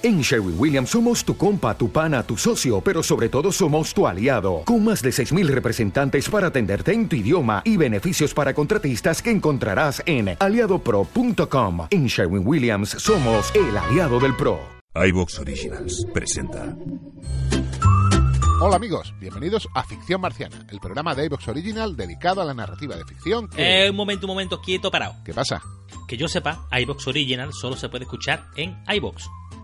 En Sherwin Williams somos tu compa, tu pana, tu socio, pero sobre todo somos tu aliado, con más de 6.000 representantes para atenderte en tu idioma y beneficios para contratistas que encontrarás en aliadopro.com. En Sherwin Williams somos el aliado del PRO. iVox Originals presenta. Hola amigos, bienvenidos a Ficción Marciana, el programa de iVox Original dedicado a la narrativa de ficción que... Eh, un momento, un momento, quieto, parado. ¿Qué pasa? Que yo sepa, iVox Original solo se puede escuchar en iVox.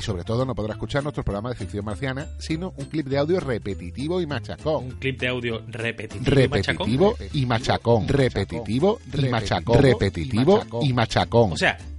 Y sobre todo no podrá escuchar nuestro programa de ficción marciana, sino un clip de audio repetitivo y Un machacón. clip de audio repetitivo. y machacón. Repetitivo y machacón. Repetitivo y machacón. Repetitivo y machacón. O sea,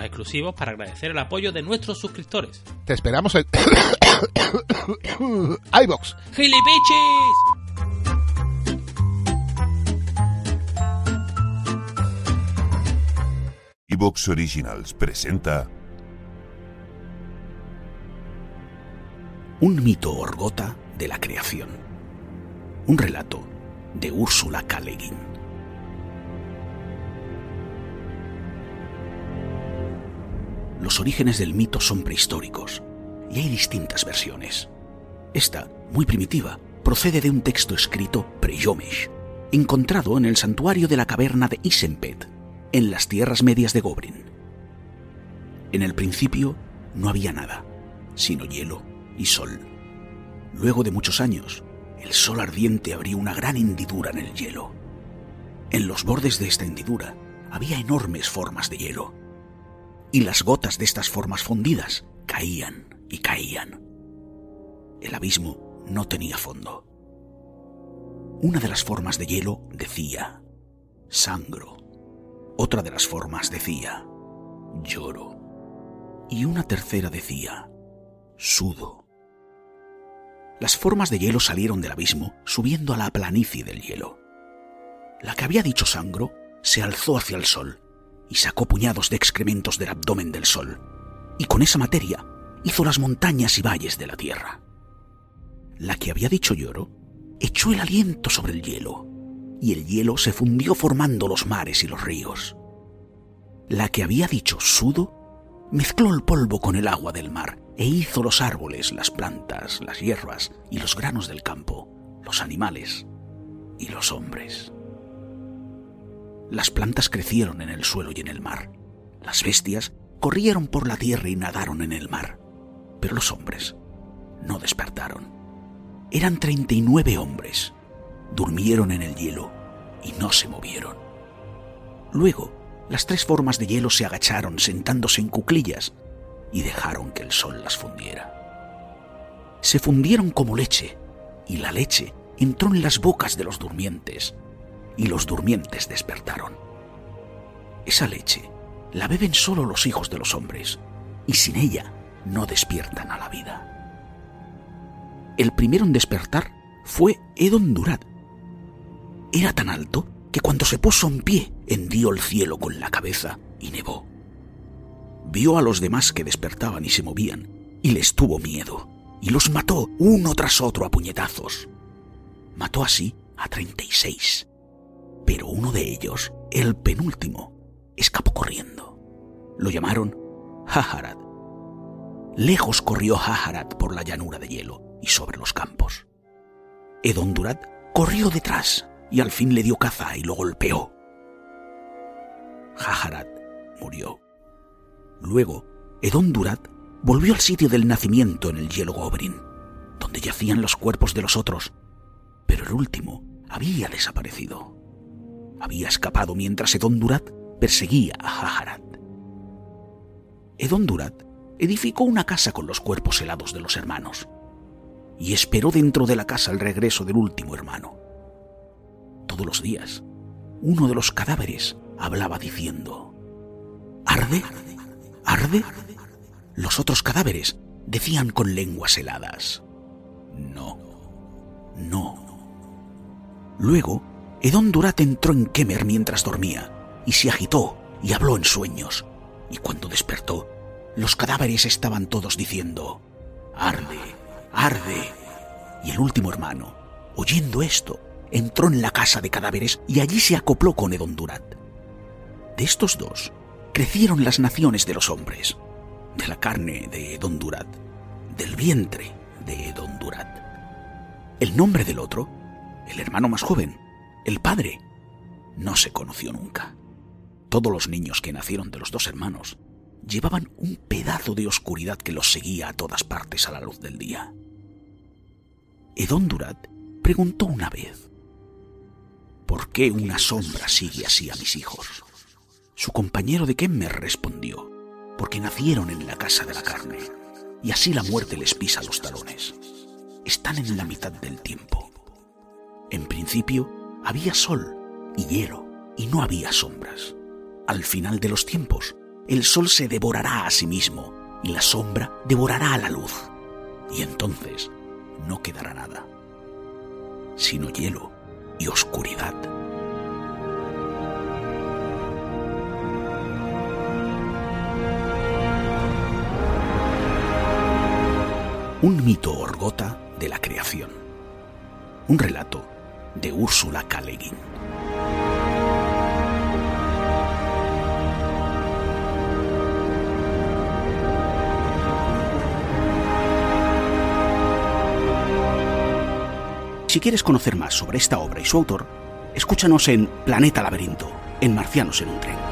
exclusivos para agradecer el apoyo de nuestros suscriptores. Te esperamos en iVox. ¡Gilipichis! iVox Originals presenta Un mito orgota de la creación. Un relato de Úrsula K. Los orígenes del mito son prehistóricos y hay distintas versiones. Esta, muy primitiva, procede de un texto escrito pre-Yomesh, encontrado en el santuario de la caverna de Isenpet, en las tierras medias de Gobrin. En el principio no había nada, sino hielo y sol. Luego de muchos años, el sol ardiente abrió una gran hendidura en el hielo. En los bordes de esta hendidura había enormes formas de hielo, y las gotas de estas formas fundidas caían y caían. El abismo no tenía fondo. Una de las formas de hielo decía sangro. Otra de las formas decía lloro. Y una tercera decía sudo. Las formas de hielo salieron del abismo, subiendo a la planicie del hielo. La que había dicho sangro se alzó hacia el sol y sacó puñados de excrementos del abdomen del sol, y con esa materia hizo las montañas y valles de la tierra. La que había dicho lloro echó el aliento sobre el hielo, y el hielo se fundió formando los mares y los ríos. La que había dicho sudo mezcló el polvo con el agua del mar e hizo los árboles, las plantas, las hierbas y los granos del campo, los animales y los hombres. Las plantas crecieron en el suelo y en el mar. Las bestias corrieron por la tierra y nadaron en el mar. Pero los hombres no despertaron. Eran treinta y nueve hombres. Durmieron en el hielo y no se movieron. Luego, las tres formas de hielo se agacharon sentándose en cuclillas y dejaron que el sol las fundiera. Se fundieron como leche, y la leche entró en las bocas de los durmientes, y los durmientes despertaron. Esa leche la beben solo los hijos de los hombres, y sin ella no despiertan a la vida. El primero en despertar fue Edon Durat. Era tan alto que cuando se puso en pie hendió el cielo con la cabeza y nevó vio a los demás que despertaban y se movían, y les tuvo miedo, y los mató uno tras otro a puñetazos. Mató así a treinta y seis, pero uno de ellos, el penúltimo, escapó corriendo. Lo llamaron Haharad. Lejos corrió Haharad por la llanura de hielo y sobre los campos. Edondurat corrió detrás y al fin le dio caza y lo golpeó. Haharad murió. Luego, Edon Durat volvió al sitio del nacimiento en el hielo Gobrin, donde yacían los cuerpos de los otros, pero el último había desaparecido. Había escapado mientras Edon Durat perseguía a Haharat. Edón Durat edificó una casa con los cuerpos helados de los hermanos y esperó dentro de la casa el regreso del último hermano. Todos los días, uno de los cadáveres hablaba diciendo, ¿Arde? ¿Arde? Los otros cadáveres decían con lenguas heladas, no, no. Luego, Edón Durat entró en Kemer mientras dormía y se agitó y habló en sueños. Y cuando despertó, los cadáveres estaban todos diciendo, arde, arde. Y el último hermano, oyendo esto, entró en la casa de cadáveres y allí se acopló con Edón Durat. De estos dos crecieron las naciones de los hombres, de la carne de Edón Durat, del vientre de Edón Durat. El nombre del otro, el hermano más joven, el padre, no se conoció nunca. Todos los niños que nacieron de los dos hermanos llevaban un pedazo de oscuridad que los seguía a todas partes a la luz del día. Edón Durat preguntó una vez, ¿por qué una sombra sigue así a mis hijos? Su compañero de Kemmer respondió, porque nacieron en la casa de la carne, y así la muerte les pisa los talones. Están en la mitad del tiempo. En principio había sol y hielo, y no había sombras. Al final de los tiempos, el sol se devorará a sí mismo y la sombra devorará a la luz. Y entonces no quedará nada, sino hielo y oscuridad. Un mito orgota de la creación. Un relato de Úrsula K. Si quieres conocer más sobre esta obra y su autor, escúchanos en Planeta Laberinto, en Marcianos en un tren.